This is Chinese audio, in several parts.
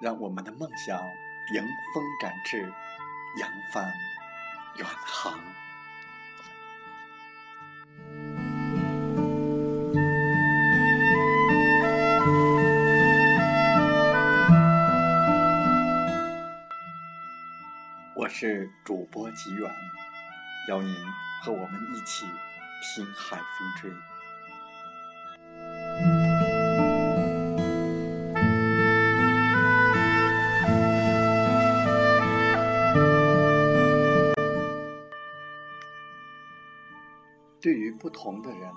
让我们的梦想迎风展翅，扬帆远航。我是主播吉远，邀您和我们一起听海风吹。对于不同的人，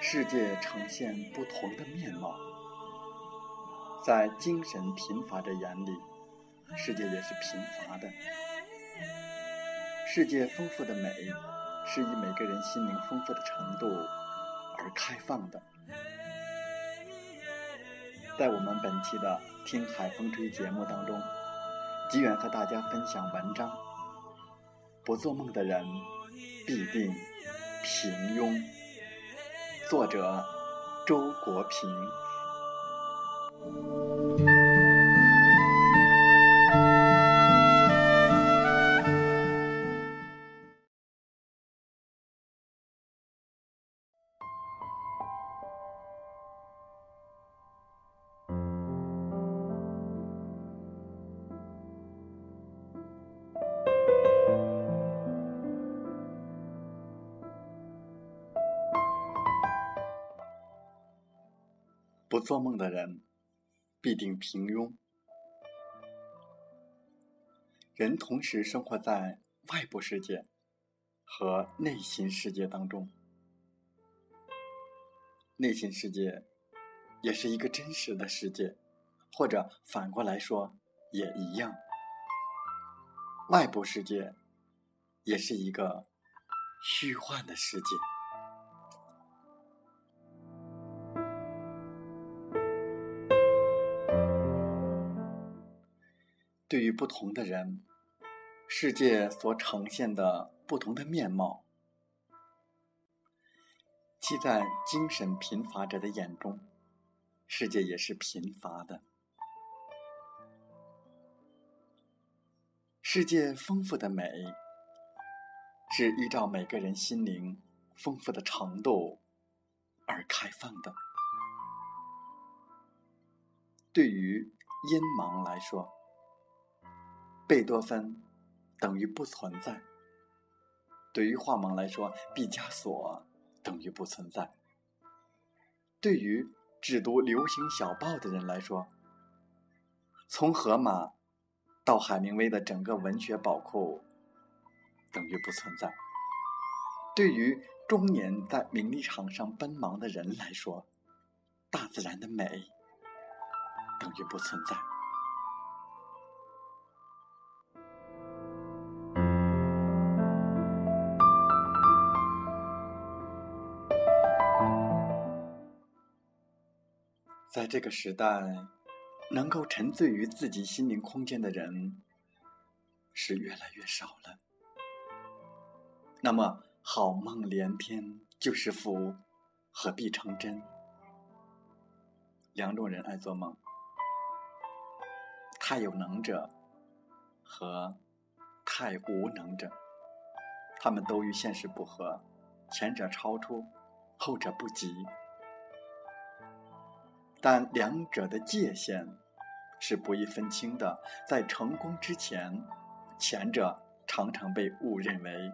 世界呈现不同的面貌。在精神贫乏的眼里，世界也是贫乏的。世界丰富的美，是以每个人心灵丰富的程度而开放的。在我们本期的《听海风吹》节目当中，吉远和大家分享文章：不做梦的人必定。平庸，作者周国平。不做梦的人，必定平庸。人同时生活在外部世界和内心世界当中，内心世界也是一个真实的世界，或者反过来说也一样。外部世界也是一个虚幻的世界。对于不同的人，世界所呈现的不同的面貌，即在精神贫乏者的眼中，世界也是贫乏的。世界丰富的美，是依照每个人心灵丰富的程度而开放的。对于阴盲来说，贝多芬等于不存在。对于画盲来说，毕加索等于不存在。对于只读流行小报的人来说，从荷马到海明威的整个文学宝库等于不存在。对于中年在名利场上奔忙的人来说，大自然的美等于不存在。在这个时代，能够沉醉于自己心灵空间的人是越来越少了。那么，好梦连篇就是福，何必成真？两种人爱做梦：太有能者和太无能者。他们都与现实不合，前者超出，后者不及。但两者的界限是不易分清的。在成功之前，前者常常被误认为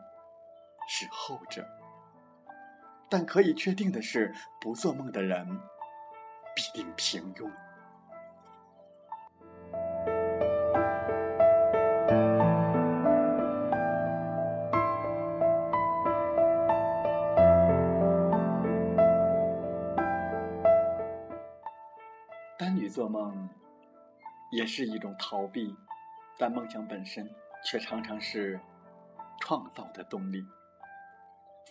是后者。但可以确定的是，不做梦的人必定平庸。做梦也是一种逃避，但梦想本身却常常是创造的动力。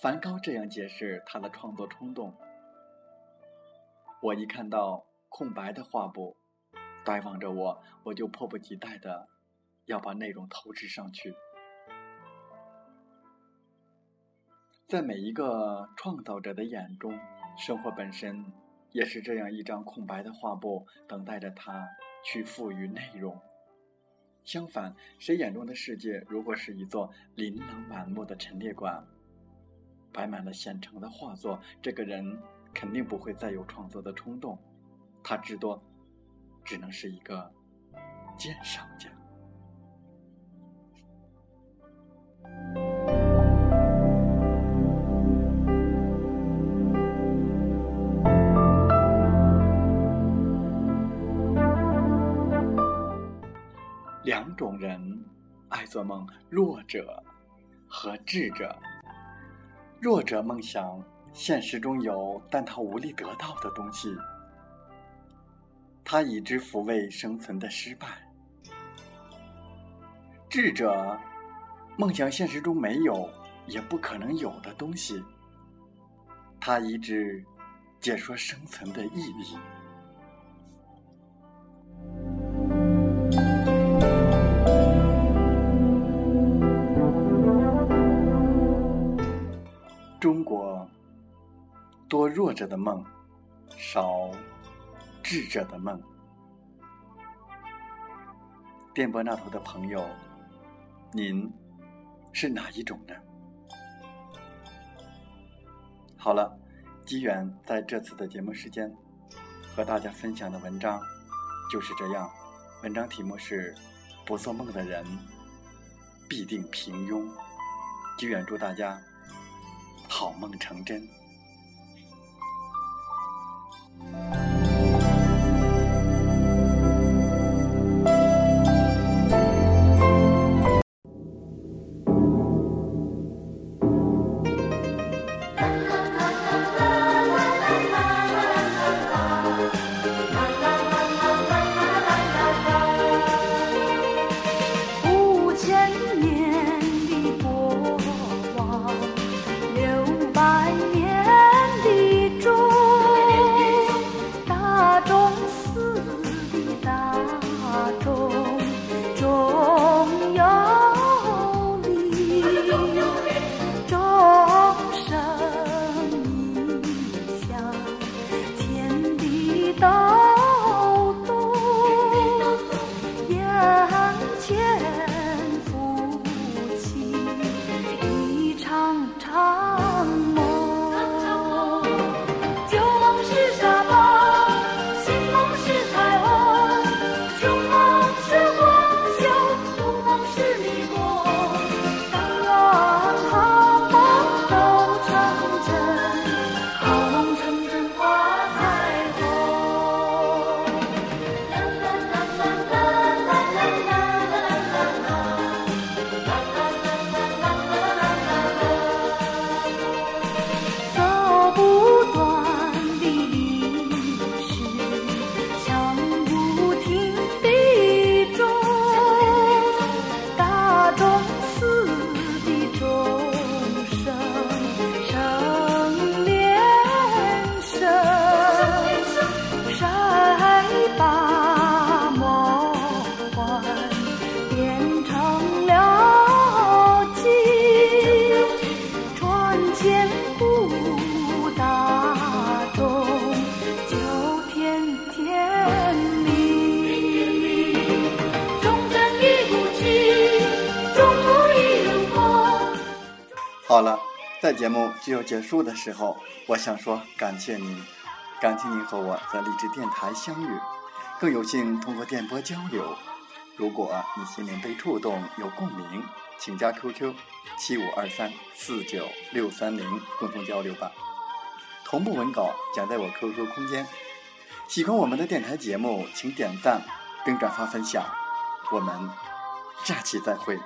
梵高这样解释他的创作冲动：我一看到空白的画布，呆望着我，我就迫不及待的要把内容投掷上去。在每一个创造者的眼中，生活本身也是这样一张空白的画布，等待着他去赋予内容。相反，谁眼中的世界如果是一座琳琅满目的陈列馆，摆满了现成的画作，这个人肯定不会再有创作的冲动，他至多只能是一个鉴赏家。人爱做梦：弱者和智者。弱者梦想现实中有但他无力得到的东西，他以之抚慰生存的失败；智者梦想现实中没有也不可能有的东西，他以之解说生存的意义。者的梦，少智者的梦。电波那头的朋友，您是哪一种呢？好了，机缘在这次的节目时间和大家分享的文章就是这样。文章题目是“不做梦的人必定平庸”。机缘祝大家。好梦成真。好了，在节目就要结束的时候，我想说感谢您，感谢您和我在励志电台相遇，更有幸通过电波交流。如果你心灵被触动，有共鸣，请加 QQ 七五二三四九六三零共同交流吧。同步文稿讲在我 QQ 空间。喜欢我们的电台节目，请点赞并转发分享。我们下期再会。